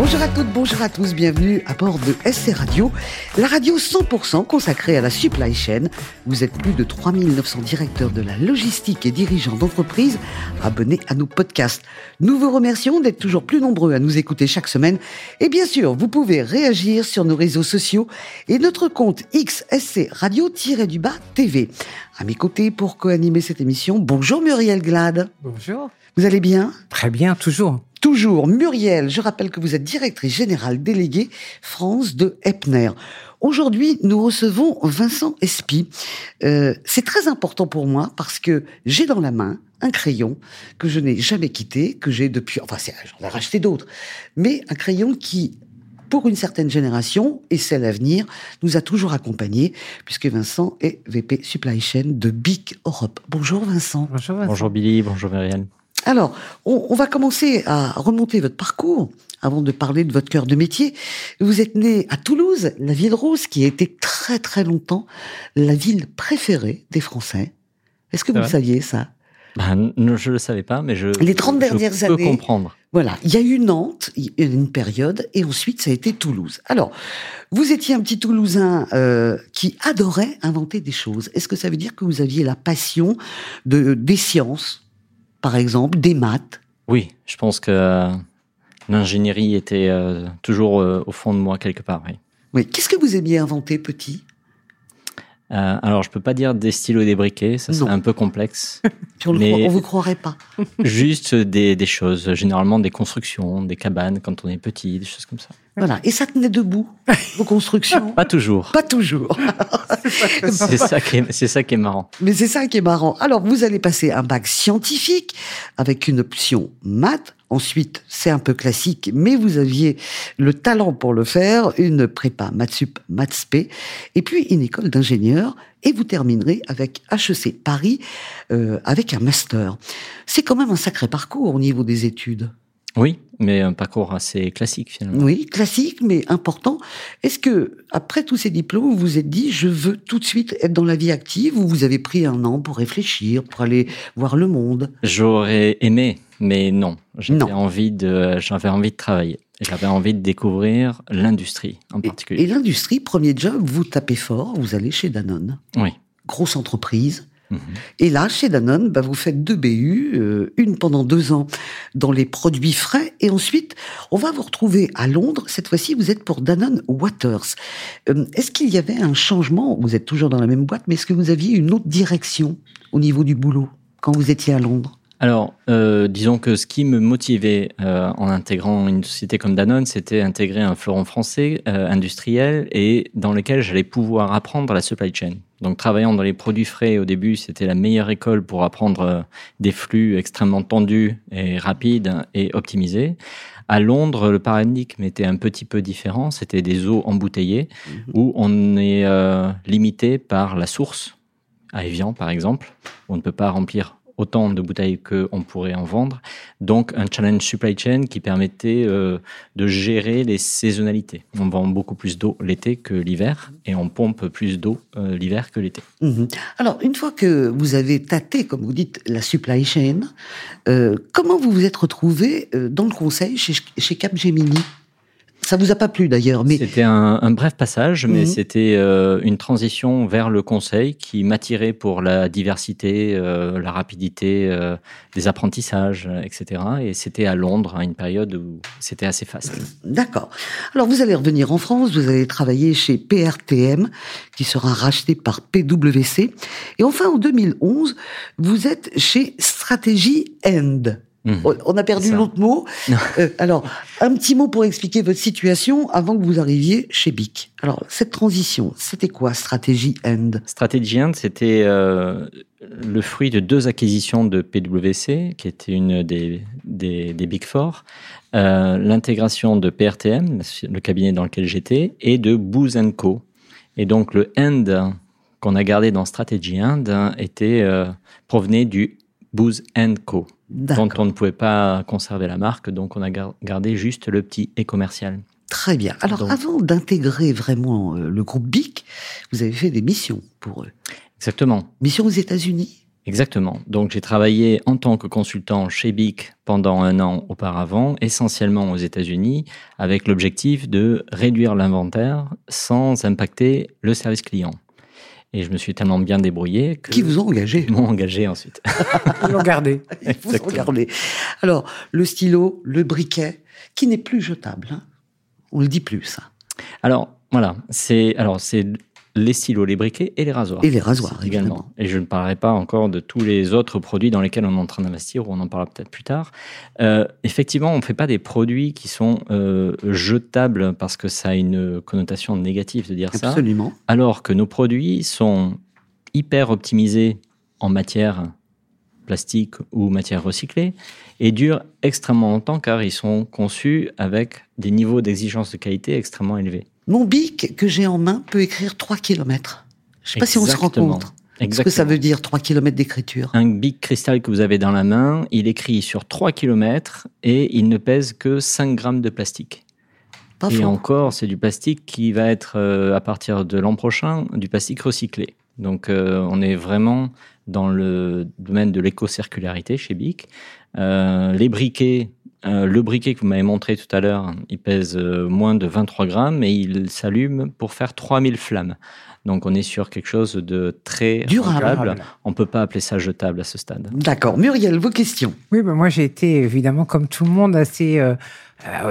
Bonjour à toutes, bonjour à tous, bienvenue à bord de SC Radio, la radio 100% consacrée à la supply chain. Vous êtes plus de 3900 directeurs de la logistique et dirigeants d'entreprise abonnés à nos podcasts. Nous vous remercions d'être toujours plus nombreux à nous écouter chaque semaine. Et bien sûr, vous pouvez réagir sur nos réseaux sociaux et notre compte XSC Radio-du-Bas TV. À mes côtés pour co-animer cette émission, bonjour Muriel Glad. Bonjour. Vous allez bien Très bien, toujours. Toujours, Muriel, je rappelle que vous êtes directrice générale déléguée France de Epner. Aujourd'hui, nous recevons Vincent Espy. Euh, c'est très important pour moi parce que j'ai dans la main un crayon que je n'ai jamais quitté, que j'ai depuis, enfin, j'en ai racheté d'autres, mais un crayon qui pour une certaine génération et celle à venir, nous a toujours accompagnés, puisque Vincent est VP Supply Chain de Big Europe. Bonjour Vincent. Bonjour, Vincent. bonjour Billy, bonjour Marianne. Alors, on, va commencer à remonter votre parcours avant de parler de votre cœur de métier. Vous êtes né à Toulouse, la ville rose, qui a été très très longtemps la ville préférée des Français. Est-ce que vous le saviez ça? Ben, Je ne le savais pas, mais je, Les 30 dernières je peux années, comprendre. Voilà, il y a eu Nantes, une période, et ensuite ça a été Toulouse. Alors, vous étiez un petit Toulousain euh, qui adorait inventer des choses. Est-ce que ça veut dire que vous aviez la passion de des sciences? Par exemple, des maths Oui, je pense que euh, l'ingénierie était euh, toujours euh, au fond de moi quelque part. Oui. oui. Qu'est-ce que vous aimiez inventer petit? Alors, je peux pas dire des stylos des briquets, ça serait un peu complexe. on ne vous croirait pas. juste des, des, choses, généralement des constructions, des cabanes quand on est petit, des choses comme ça. Voilà. Et ça tenait debout, vos constructions Pas toujours. Pas toujours. c'est ça, qui est, ça qui est marrant. Mais c'est ça qui est marrant. Alors, vous allez passer un bac scientifique avec une option maths. Ensuite, c'est un peu classique, mais vous aviez le talent pour le faire, une prépa Matsup, Matspé, et puis une école d'ingénieur, et vous terminerez avec HEC Paris, euh, avec un master. C'est quand même un sacré parcours au niveau des études. Oui, mais un parcours assez classique finalement. Oui, classique, mais important. Est-ce que, après tous ces diplômes, vous vous êtes dit, je veux tout de suite être dans la vie active ou vous avez pris un an pour réfléchir, pour aller voir le monde? J'aurais aimé, mais non. J'avais envie de, j'avais envie de travailler. J'avais envie de découvrir l'industrie en particulier. Et, et l'industrie, premier job, vous tapez fort, vous allez chez Danone. Oui. Grosse entreprise et là, chez Danone, bah, vous faites deux BU, euh, une pendant deux ans dans les produits frais, et ensuite, on va vous retrouver à Londres. Cette fois-ci, vous êtes pour Danone Waters. Euh, est-ce qu'il y avait un changement? Vous êtes toujours dans la même boîte, mais est-ce que vous aviez une autre direction au niveau du boulot quand vous étiez à Londres? Alors, euh, disons que ce qui me motivait en intégrant une société comme Danone, c'était intégrer un fleuron français industriel et dans lequel j'allais pouvoir apprendre la supply chain. Donc travaillant dans les produits frais au début, c'était la meilleure école pour apprendre euh, des flux extrêmement tendus et rapides et optimisés. À Londres, le paradigme était un petit peu différent. C'était des eaux embouteillées mhm. où on est euh, limité par la source, à Evian par exemple. On ne peut pas remplir autant de bouteilles qu'on pourrait en vendre. Donc un challenge supply chain qui permettait euh, de gérer les saisonnalités. On vend beaucoup plus d'eau l'été que l'hiver et on pompe plus d'eau euh, l'hiver que l'été. Mhm. Alors une fois que vous avez tâté, comme vous dites, la supply chain, euh, comment vous vous êtes retrouvé dans le conseil chez, chez Capgemini? Ça vous a pas plu d'ailleurs, mais c'était un, bref passage, mais mhm. c'était euh, une transition vers le conseil qui m'attirait pour la diversité, euh, la rapidité euh, des apprentissages, etc. Et c'était à Londres, à une période où c'était assez facile. D'accord. Alors vous allez revenir en France, vous allez travailler chez PRTM, qui sera racheté par PwC, et enfin en 2011, vous êtes chez Stratégie End. Mhm. On a perdu l'autre mot. Euh, alors, un petit mot pour expliquer votre situation avant que vous arriviez chez BIC. Alors, cette transition, c'était quoi Stratégie End? Stratégie End, c'était euh, le fruit de deux acquisitions de PwC, qui était une des, des, Big Four, euh, l'intégration de PRTM, le cabinet dans lequel j'étais, et de Booz Co. Et donc, le End qu'on a gardé dans Strategy End était, provenait du Booz Co dont on ne pouvait pas conserver la marque, donc on a gardé juste le petit et commercial. Très bien. Alors, avant d'intégrer vraiment euh, le groupe BIC, vous avez fait des missions pour eux. Exactement. Mission aux États-Unis Exactement. Donc j'ai travaillé en tant que consultant chez BIC pendant un an auparavant, essentiellement aux États-Unis, avec l'objectif de réduire l'inventaire sans impacter le service client. Et je me suis tellement bien débrouillé que... Qui vous ont engagé Ils m'ont engagé ensuite. Ils l'ont gardé. Ils vous ont gardé. Alors, le stylo, le briquet, qui n'est plus jetable. Hein on le dit plus, ça. Alors, voilà. C'est, alors, c'est les stylos, les briquets et les rasoirs. Et les rasoirs, également. Et je ne parlerai pas encore de tous les autres produits dans lesquels on est en train d'investir, ou on en parlera peut-être plus tard. Euh, effectivement, on ne fait pas des produits qui sont euh, jetables parce que ça a une connotation négative de dire ça. Absolument. Alors que nos produits sont hyper optimisés en matière plastique ou matière recyclée et durent extrêmement longtemps car ils sont conçus avec des niveaux d'exigence de qualité extrêmement élevés. Mon bic que j'ai en main peut écrire 3 km. Je ne sais pas si on se rend compte. Qu'est-ce que ça veut dire 3 km d'écriture? Un bic cristal que vous avez dans la main, il écrit sur 3 km et il ne pèse que 5 grammes de plastique. et encore, c'est du plastique qui va être, euh, à partir de l'an prochain, du plastique recyclé. Donc, euh, on est vraiment dans le domaine de l'éco-circularité chez BIC. Euh, les briquets euh, le briquet que vous m'avez montré tout à l'heure, il pèse euh, moins de 23 grammes et il s'allume pour faire 3000 flammes. Donc on est sur quelque chose de très durable. On ne peut pas appeler ça jetable à ce stade. D'accord. Muriel, vos questions Oui, ben moi j'ai été évidemment comme tout le monde assez... Euh,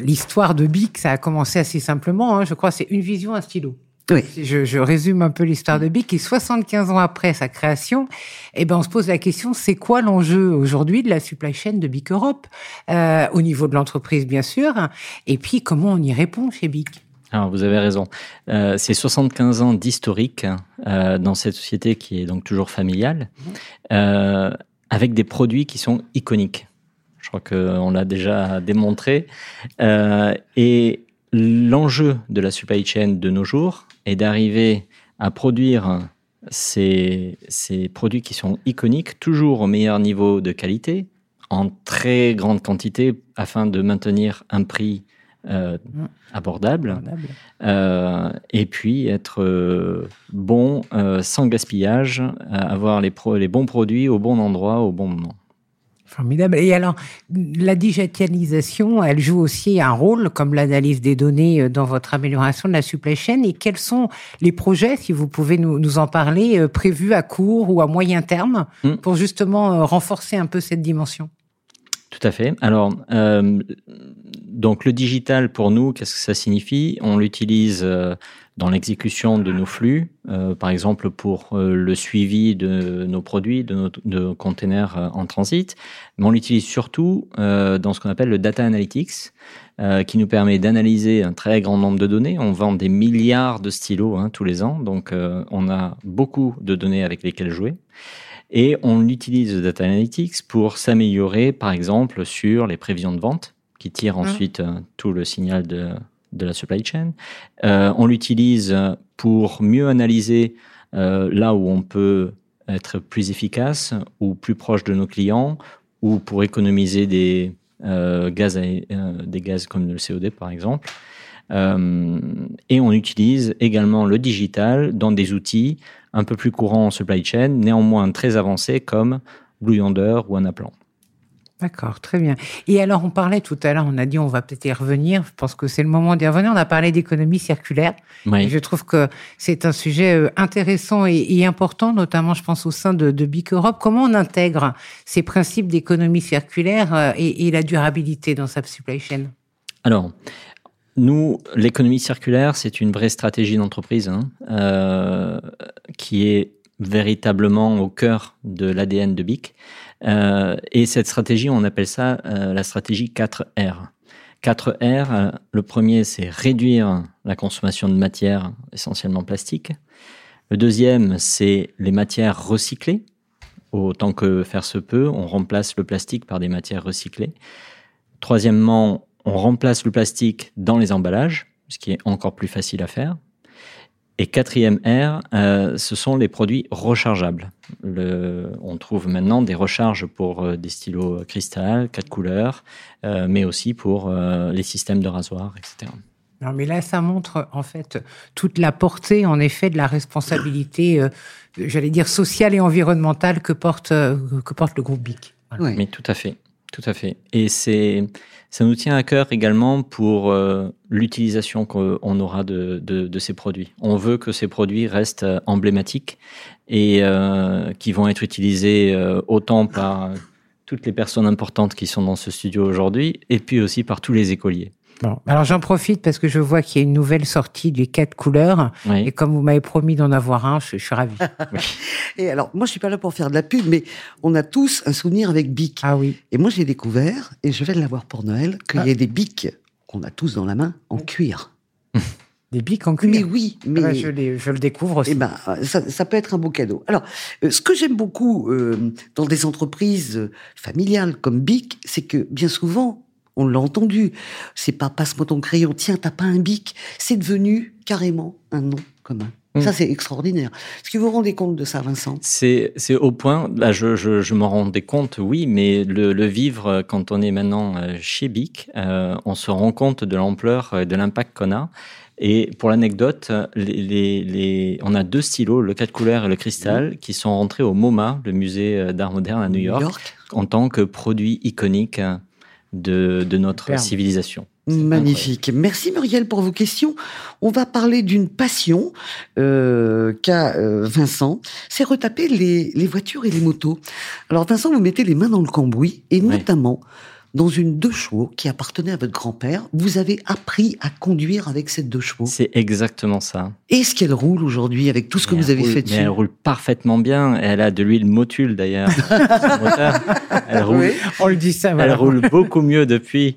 l'histoire de Bic, ça a commencé assez simplement. Hein. Je crois c'est une vision, un stylo. Oui. Je, je, résume un peu l'histoire de BIC et 75 ans après sa création, eh ben on se pose la question c'est quoi l'enjeu aujourd'hui de la supply chain de BIC Europe euh, au niveau de l'entreprise bien sûr et puis comment on y répond chez BIC? Alors, vous avez raison. Euh, c'est 75 ans d'historique euh, dans cette société qui est donc toujours familiale, euh, avec des produits qui sont iconiques. Je crois qu'on l'a déjà démontré. Et l'enjeu de la supply chain de nos jours est d'arriver à produire ces, ces, produits qui sont iconiques, toujours au meilleur niveau de qualité, en très grande quantité, afin de maintenir un prix euh, abordable, euh, et puis être euh, bon, sans gaspillage, avoir les, les bons produits au bon endroit, au bon moment. Formidable. Et alors, la digitalisation, elle joue aussi un rôle, comme l'analyse des données euh, dans votre amélioration de la supply chain. Et quels sont les projets, si vous pouvez nous, nous en parler, euh, prévus à court ou à moyen terme hmm. pour justement euh, renforcer un peu cette dimension? Tout à fait. Alors, euh, donc le digital pour nous, qu'est-ce que ça signifie? On l'utilise euh, dans l'exécution de nos flux, euh, par exemple pour euh, le suivi de nos produits, de nos de containers euh, en transit, mais on l'utilise surtout dans ce qu'on appelle le data analytics, qui nous permet d'analyser un très grand nombre de données. On vend des milliards de stylos hein, tous les ans, donc on a beaucoup de données avec lesquelles jouer. Et on utilise le data analytics pour s'améliorer, par exemple, sur les prévisions de vente, qui tirent mmh. ensuite tout le signal de de la supply chain. Euh, on l'utilise pour mieux analyser euh, là où on peut être plus efficace ou plus proche de nos clients ou pour économiser des, euh, gaz, des gaz comme le CO2 par exemple. et on utilise également le digital dans des outils un peu plus courants en supply chain, néanmoins très avancés comme Blue Yonder ou Anaplan. D'accord, très bien. Et alors, on parlait tout à l'heure, on a dit on va peut-être y revenir. Je pense que c'est le moment d'y revenir. On a parlé d'économie circulaire. Et je trouve que c'est un sujet euh, intéressant et, important, notamment, je pense, au sein de, de Bic Europe. Comment on intègre ces principes d'économie circulaire euh, et, la durabilité dans sa supply chain? Alors, nous, l'économie circulaire, c'est une vraie stratégie d'entreprise hein, euh, qui est véritablement au cœur de l'ADN de BIC. Euh, et cette stratégie, on appelle ça euh, la stratégie 4R. 4R, euh, le premier, c'est réduire la consommation de matières essentiellement plastiques. Le deuxième, c'est les matières recyclées. Autant que faire se peut, on remplace le plastique par des matières recyclées. Troisièmement, on remplace le plastique dans les emballages, ce qui est encore plus facile à faire. Et quatrième R, euh, ce sont les produits rechargeables. Le, on trouve maintenant des recharges pour euh, des stylos cristal, quatre couleurs, euh, mais aussi pour euh, les systèmes de rasoir, etc. Non, mais là, ça montre en fait toute la portée, en effet, de la responsabilité, euh, j'allais dire sociale et environnementale que porte euh, que porte le groupe BIC. Oui. Mais tout à fait, tout à fait. Et c'est ça nous tient à cœur également pour euh, l'utilisation qu'on aura de, ces produits. On veut que ces produits restent emblématiques et qui vont être utilisés autant par toutes les personnes importantes qui sont dans ce studio aujourd'hui et puis aussi par tous les écoliers. Bon, alors j'en profite parce que je vois qu'il y a une nouvelle sortie des quatre couleurs. Et comme vous m'avez promis d'en avoir un, je, suis ravi. Et alors, moi, je suis pas là pour faire de la pub, mais on a tous un souvenir avec Bic. Ah oui. Et moi, j'ai découvert, et je vais l'avoir pour Noël, qu'il y a ah. des Bic qu'on a tous dans la main en cuir. Des bics en cuir. Mais oui, mais ah bah, je, je, le découvre aussi. Eh ben, ça, ça, peut être un beau cadeau. Alors, euh, ce que j'aime beaucoup euh, dans des entreprises familiales comme Bic, c'est que bien souvent, on l'a entendu. C'est pas passe-moi ton crayon, tiens, t'as pas un bic. C'est devenu carrément un nom commun. Mm. Ça, c'est extraordinaire. Est-ce que vous vous rendez compte de ça, Vincent? C'est au point, là, je, je, je m'en rendais compte, oui, mais le, le, vivre quand on est maintenant euh, chez BIC, euh, on se rend compte de l'ampleur et de l'impact qu'on a. Et pour l'anecdote, les, les, on a deux stylos, le 4 couleurs et le cristal, qui sont rentrés au MoMA, le musée euh, d'art moderne à New York, New York, en tant que produit iconique de, notre civilisation. Magnifique. Merci Muriel pour vos questions. On va parler d'une passion euh, qu'a euh, Vincent, c'est retaper les, les, voitures et les motos. Alors Vincent, vous mettez les mains dans le cambouis et notamment dans une deux chevaux qui appartenait à votre grand-père. Vous avez appris à conduire avec cette deux chevaux. C'est exactement ça. Est-ce qu'elle roule aujourd'hui avec tout ce que vous avez fait dessus Elle roule parfaitement bien. Elle a de l'huile motule d'ailleurs. elle roule. On le dit ça. Elle roule beaucoup mieux depuis.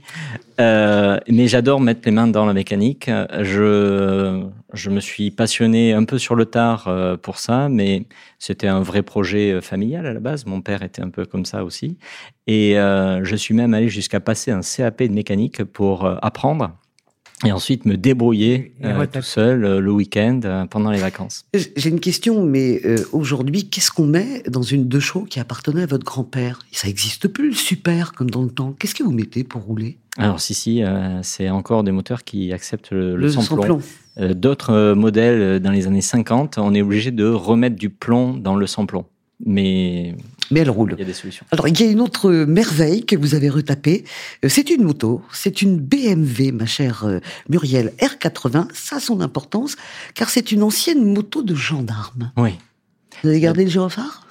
Euh, mais j'adore mettre les mains dans la mécanique. Je, je me suis passionné un peu sur le tard euh, pour ça, mais c'était un vrai projet euh, familial à la base. Mon père était un peu comme ça aussi. Et je suis même allé jusqu'à passer un CAP de mécanique pour apprendre et ensuite me débrouiller euh, tout seul euh, le week-end euh, pendant les vacances. J'ai une question, mais aujourd'hui, qu'est-ce qu'on met dans une deux chevaux qui appartenait à votre grand-père? Ça n'existe plus, le super, comme dans le temps. Qu'est-ce que vous mettez pour rouler? Alors si, si, c'est encore des moteurs qui acceptent le, le, le D'autres modèles, dans les années 50, on est obligé de remettre du plomb dans le sans-plomb. Mais mais elle roule. Il y a des solutions. Alors, il y a une autre merveille que vous avez retapée. Euh, c'est une moto. C'est une BMW, ma chère euh, Muriel, R80. Ça a son importance, car c'est une ancienne moto de gendarme. Oui. Vous avez gardé le gyrophare?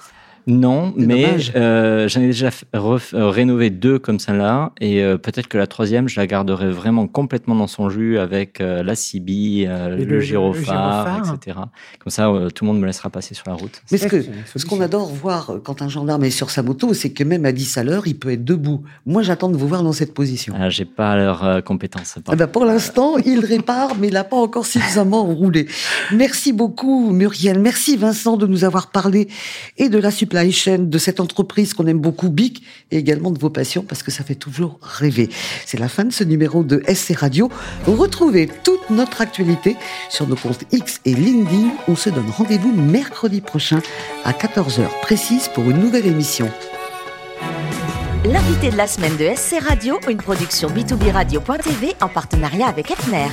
Non, mais euh, j'en ai déjà euh, rénové deux comme celle-là, et euh, peut-être que la troisième, je la garderai vraiment complètement dans son jus avec la CB, le, gyrophare, etc. Comme ça, tout le monde me laissera passer sur la route. Mais ce que ce qu'on adore voir quand un gendarme est sur sa moto, c'est que même à 10 à l'heure, il peut être debout. Moi, j'attends de vous voir dans cette position. Ah, J'ai pas leur compétence. Eh ben, pour l'instant, il répare, mais il n'a pas encore suffisamment roulé. Merci beaucoup, Muriel. Merci, Vincent, de nous avoir parlé et de la supply de cette entreprise qu'on aime beaucoup, BIC, et également de vos passions, parce que ça fait toujours rêver. C'est la fin de ce numéro de SC Radio. Retrouvez toute notre actualité sur nos comptes X et LinkedIn. On se donne rendez-vous mercredi prochain à 14h précise pour une nouvelle émission. L'invité de la semaine de SC Radio, une production b2b radio.tv en partenariat avec Epner.